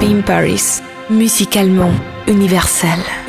So Happy in Paris, musicalement universel.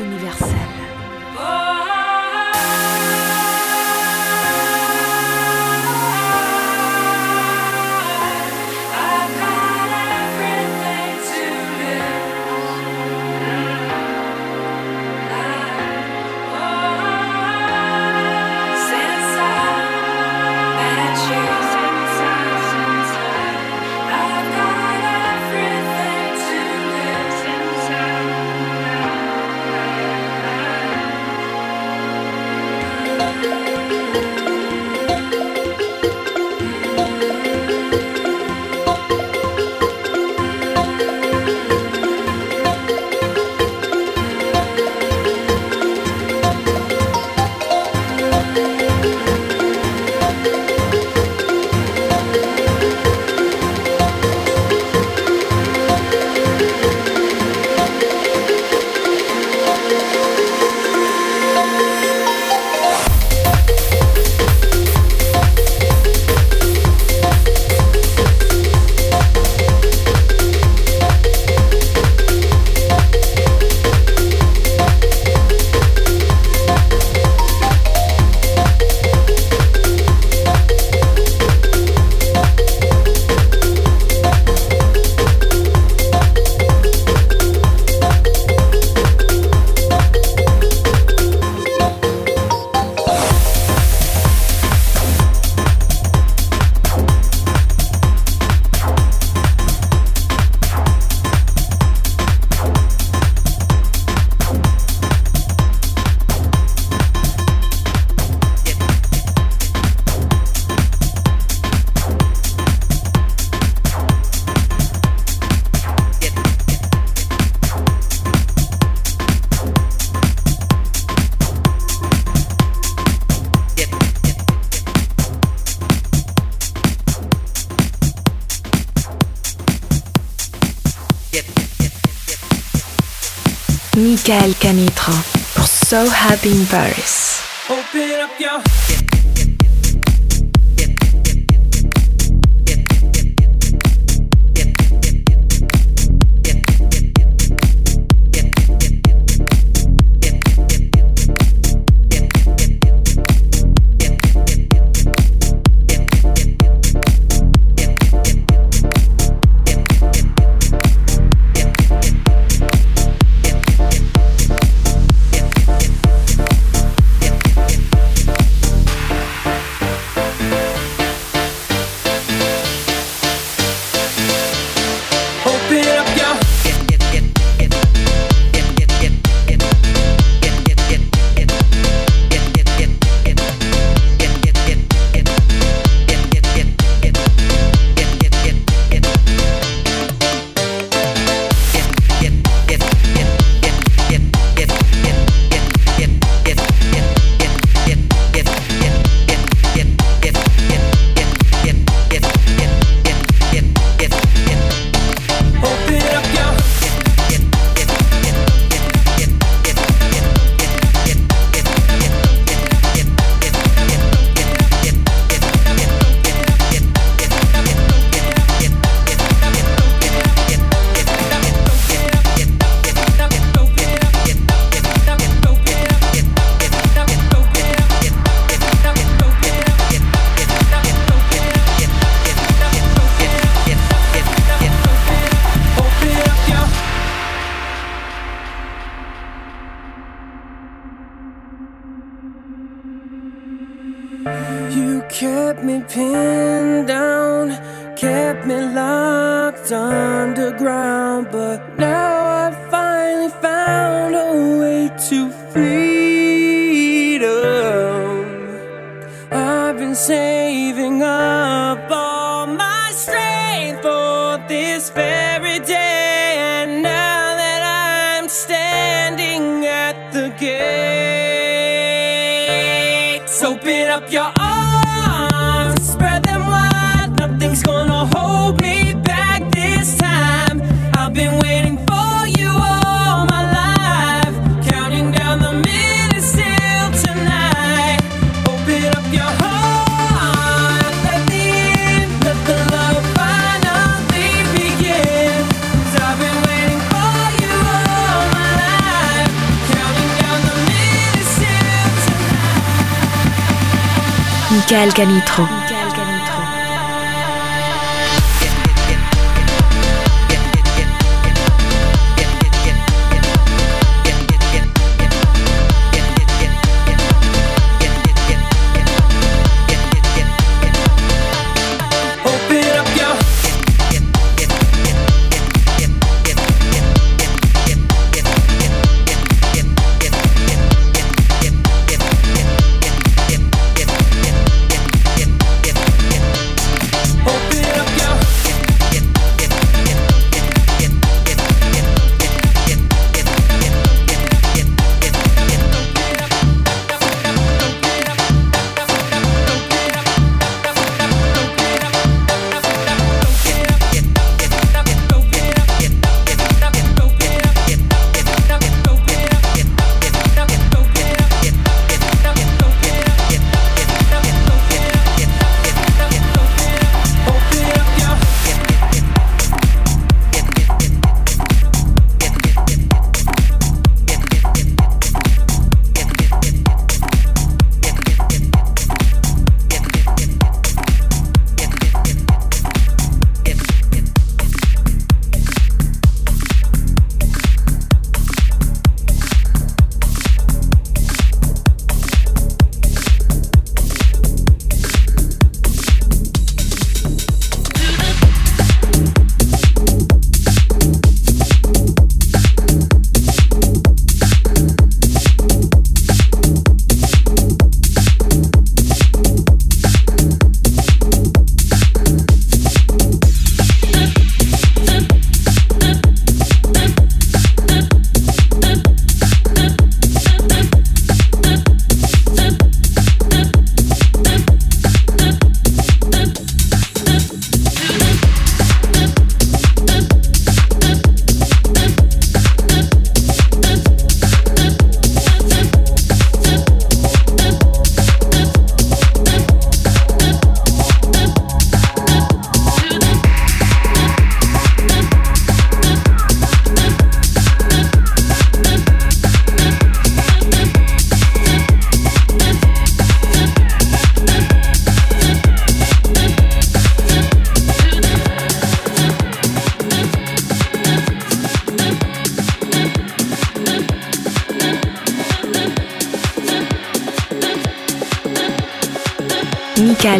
Michael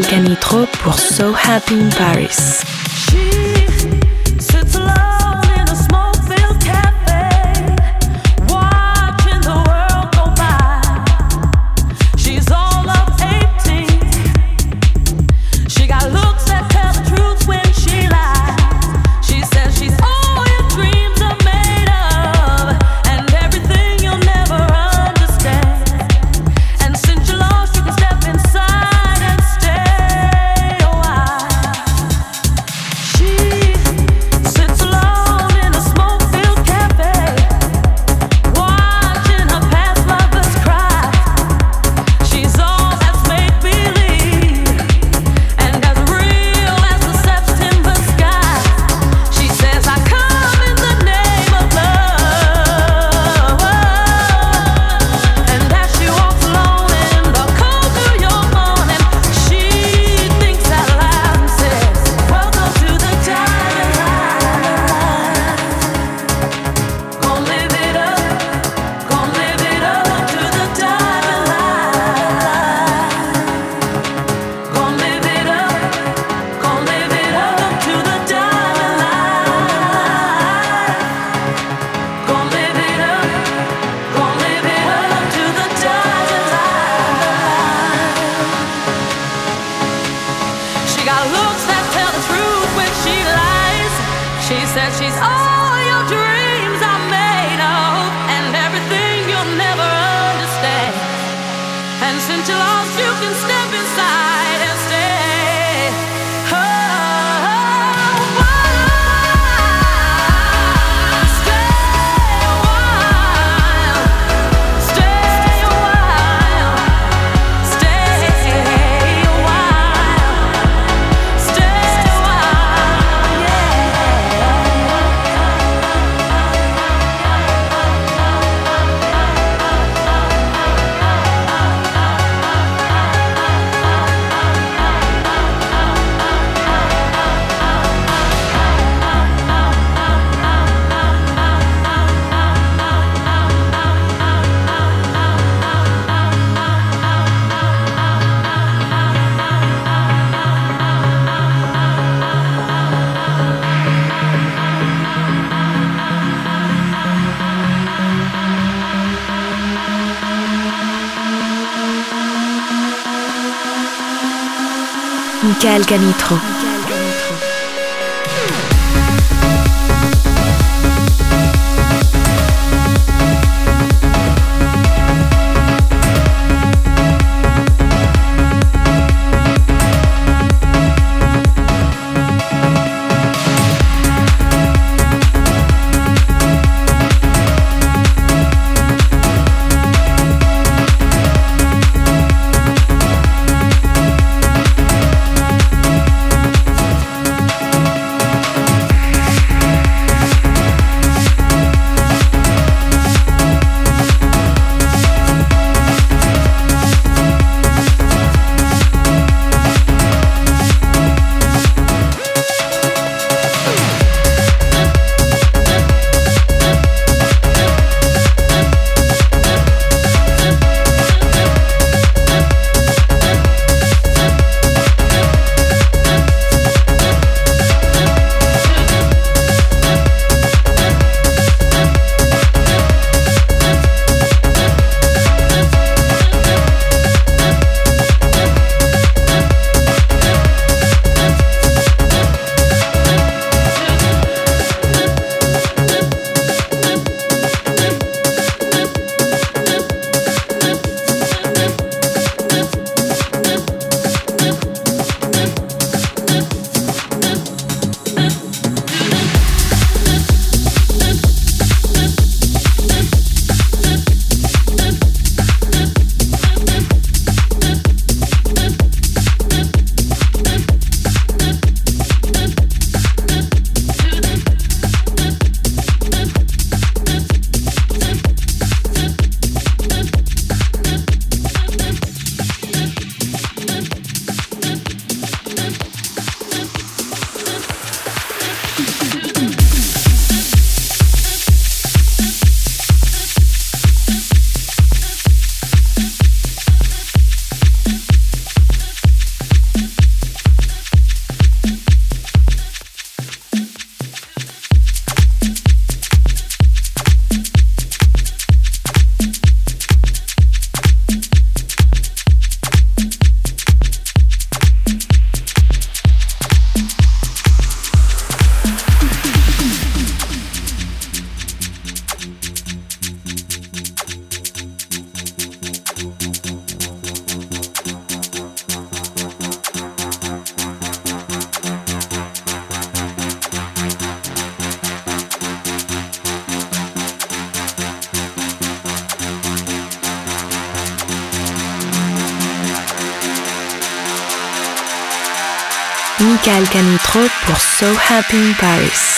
Canitrot pour So Happy in Paris. Michael Canitro. So Happy in Paris.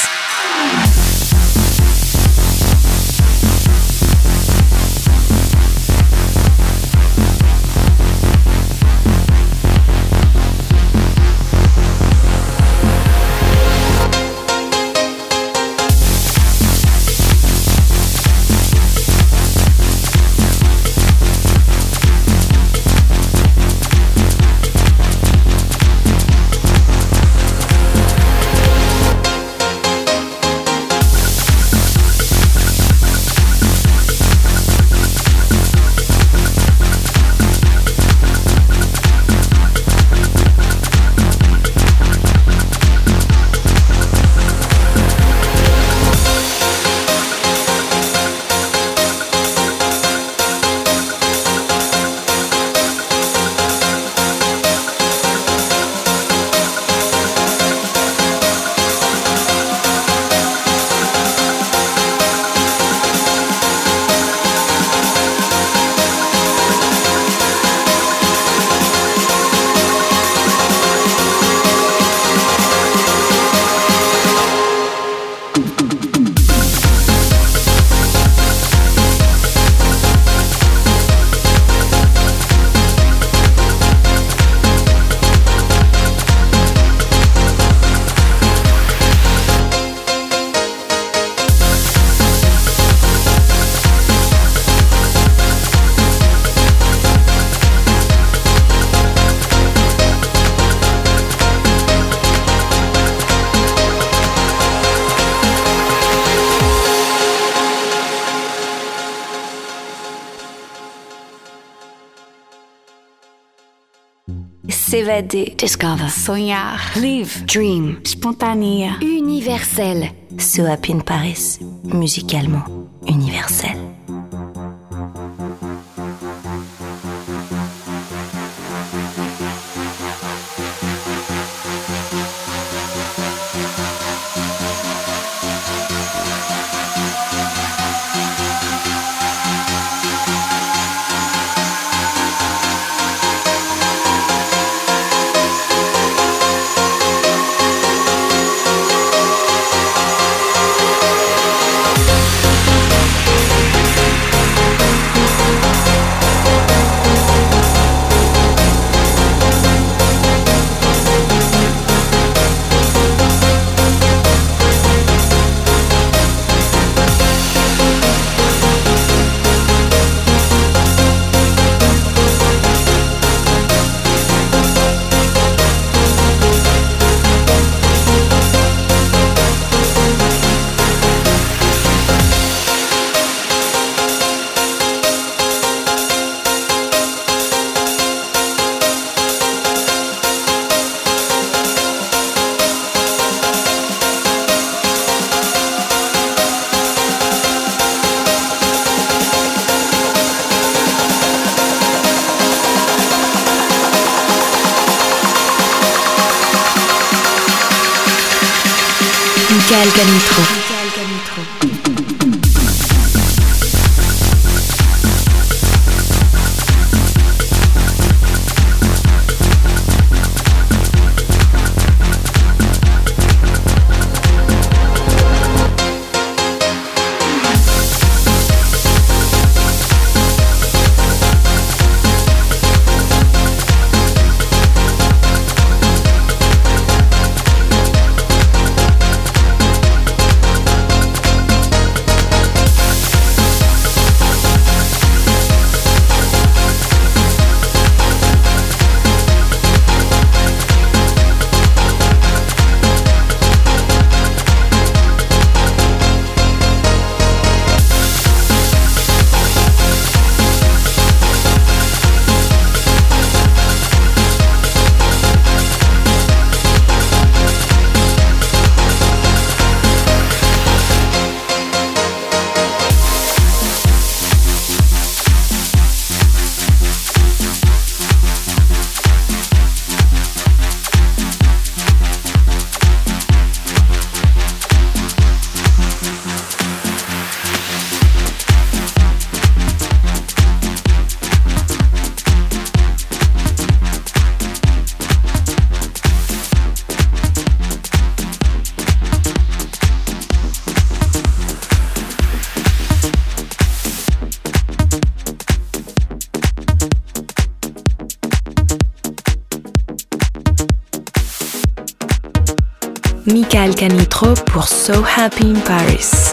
Discover. Sonhar. Live. Dream. Spontanea. Universel. So Happy in Paris. Musicalement universel. Michael Canitro pour So Happy in Paris.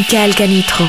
Michael Canitro.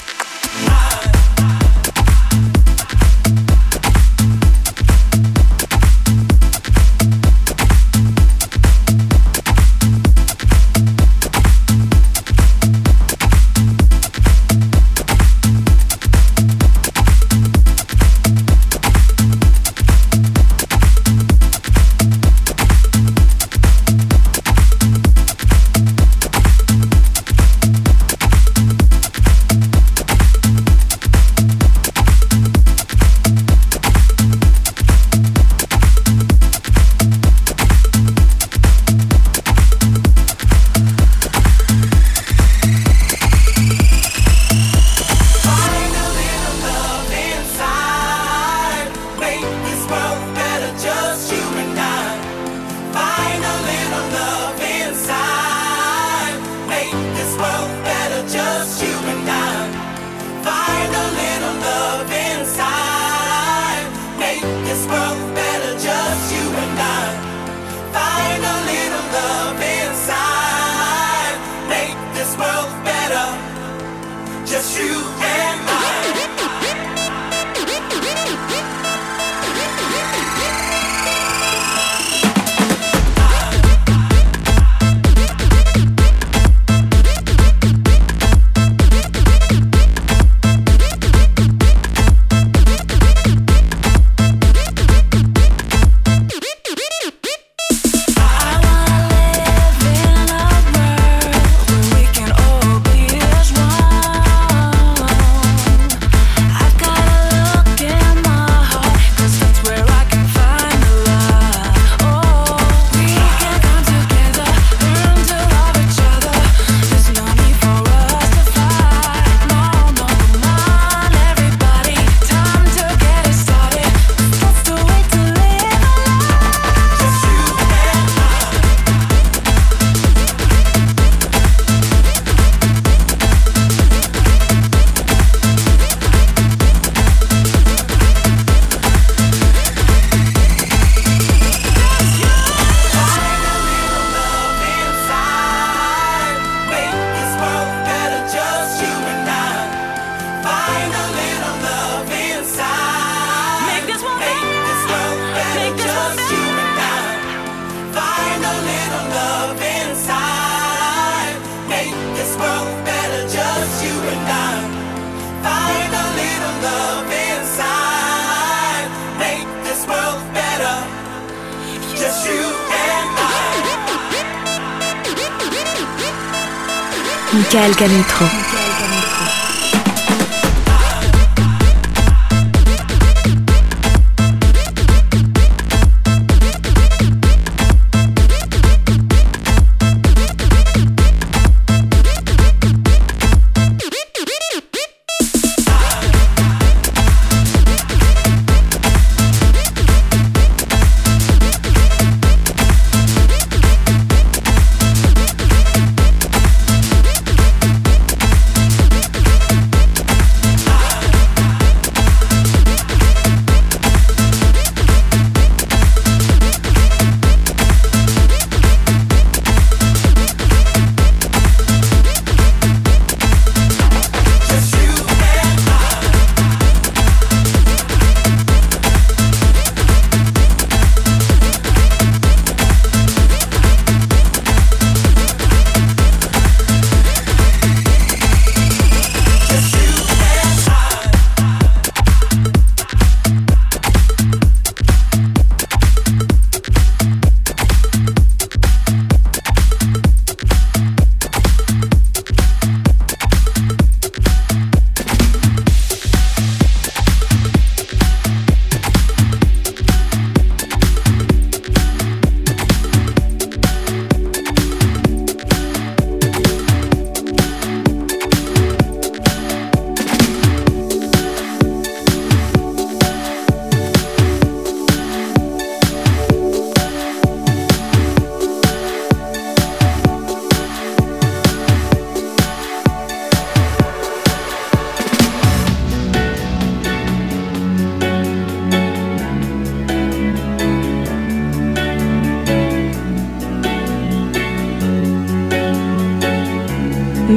Alcanitro.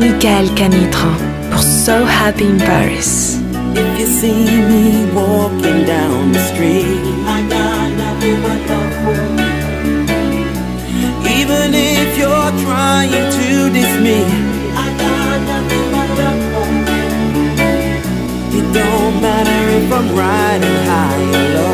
Michael Canitrot for So Happy in Paris. If you see me walking down the street, even if you're trying to diss me, it don't matter if I'm riding high or low.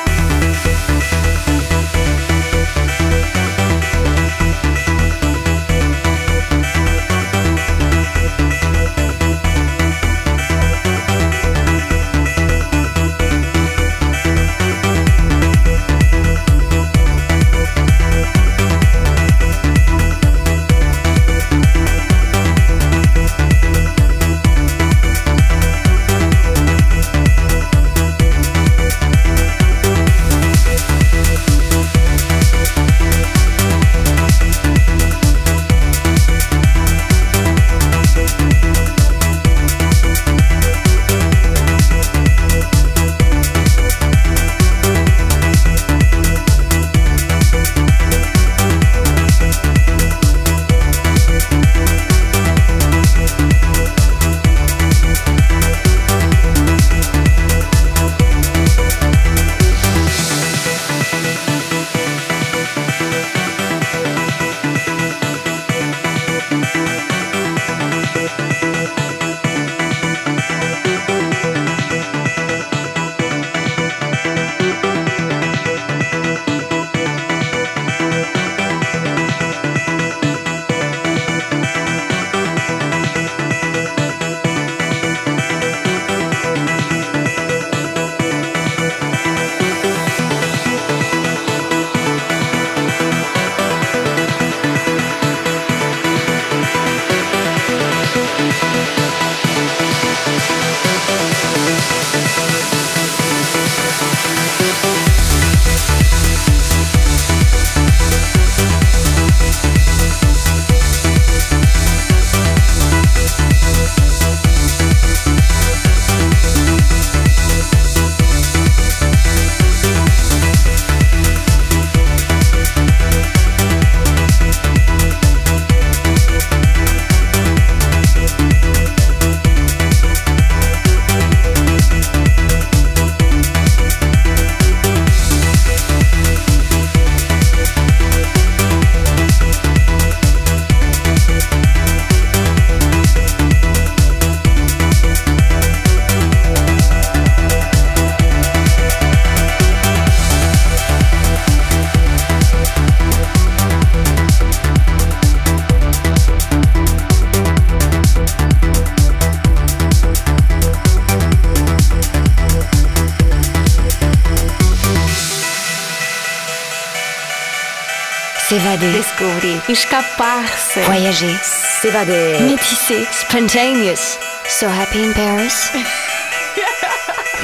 Voyager. S'évader. Métisser. Spontaneous. So happy in Paris.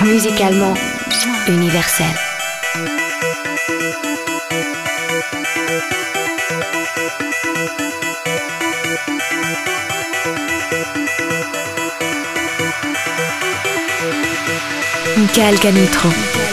Musicalement universel. Michael Canitro.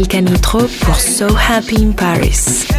Michael Canitrot pour So Happy in Paris.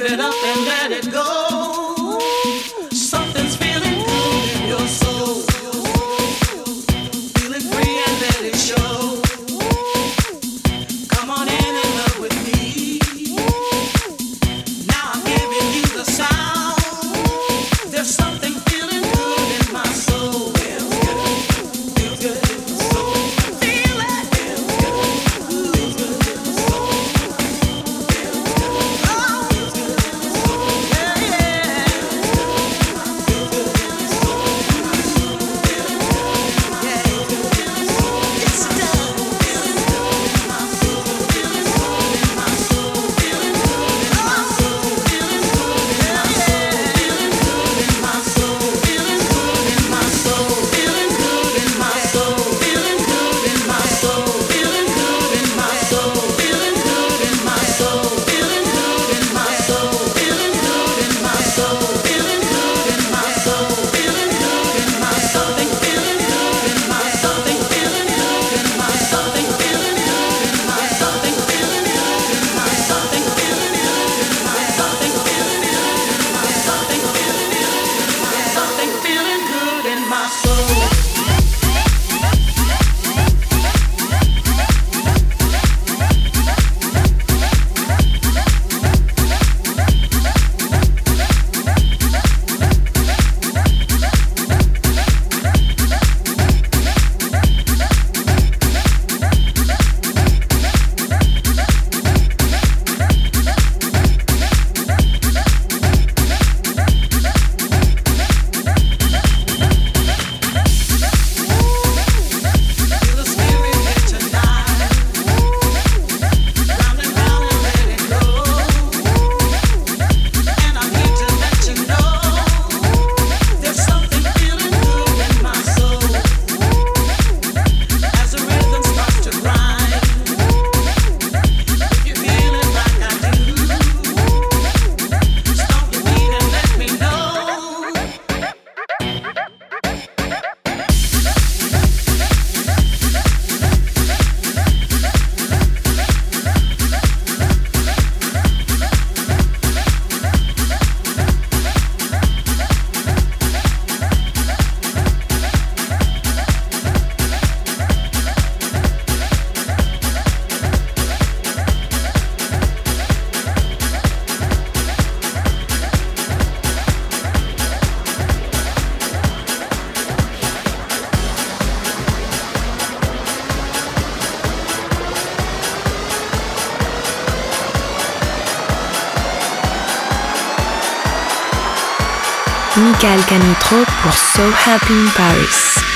give it up and let it go. So Happy in Paris.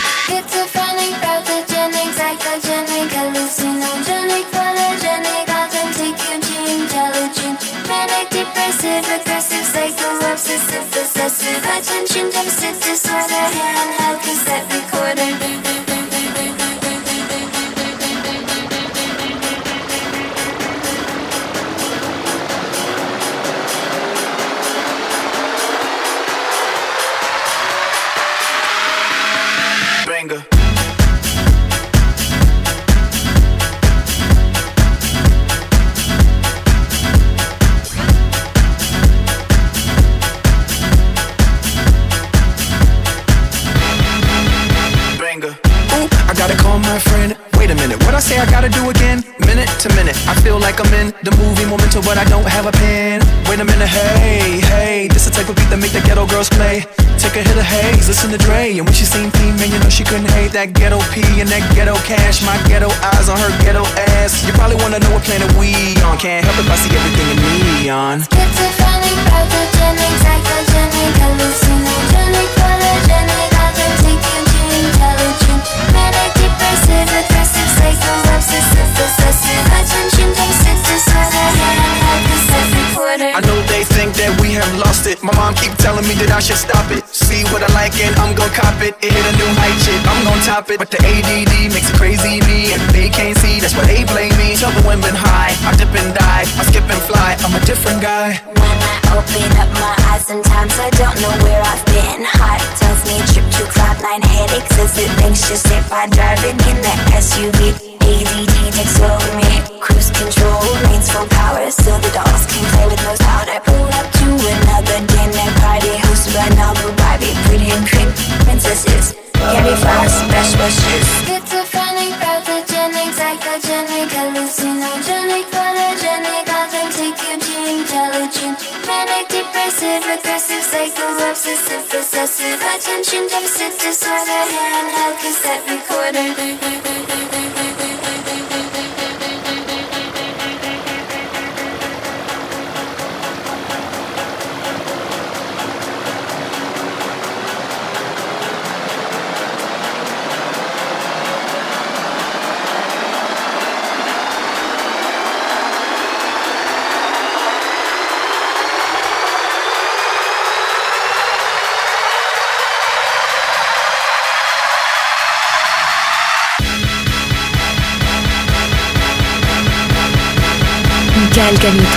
Gotta do again? Minute to minute, I feel like I'm in the movie Memento, but I don't have a pen. Wait a minute, hey, hey, this the type of beat that make the ghetto girls play. Take a hit of haze, listen to Dre, and when she seen P, man, you know she couldn't hate that ghetto P and that ghetto cash. My ghetto eyes on her ghetto ass. You probably wanna know what planet we on. Can't help if I see everything in neon. Schizophrenic, pathogenic, psychogenic, hallucinogenic, polygenic, authentic, intelligent, manic, depressive, I know they think that have lost it. My mom keep telling me that I should stop it. See what I like and I'm gon' cop it. It hit a new height, shit. I'm gon' top it. But the ADD makes it crazy me, and they can't see. That's why they blame me. Tell the women high. I dip and dive. I skip and fly. I'm a different guy. When I open up my eyes, sometimes I don't know where I've been. Heart tells me trip to cloud nine headaches as it anxious if I driving in that SUV. ADD takes over me. Cruise control reigns full power, so the dolls can play with no. I pull up to another dinner party hosted by Malibu Barbie, pretty and cream princesses. Candy flowers, best wishes. Schizophrenic, pathogenic, psychogenic, hallucinogenic, polygenic, authentic, Eugene, intelligent, manic, depressive, aggressive, psycho, obsessive, possessive, attention deficit disorder, handheld cassette recorder. Canitrot.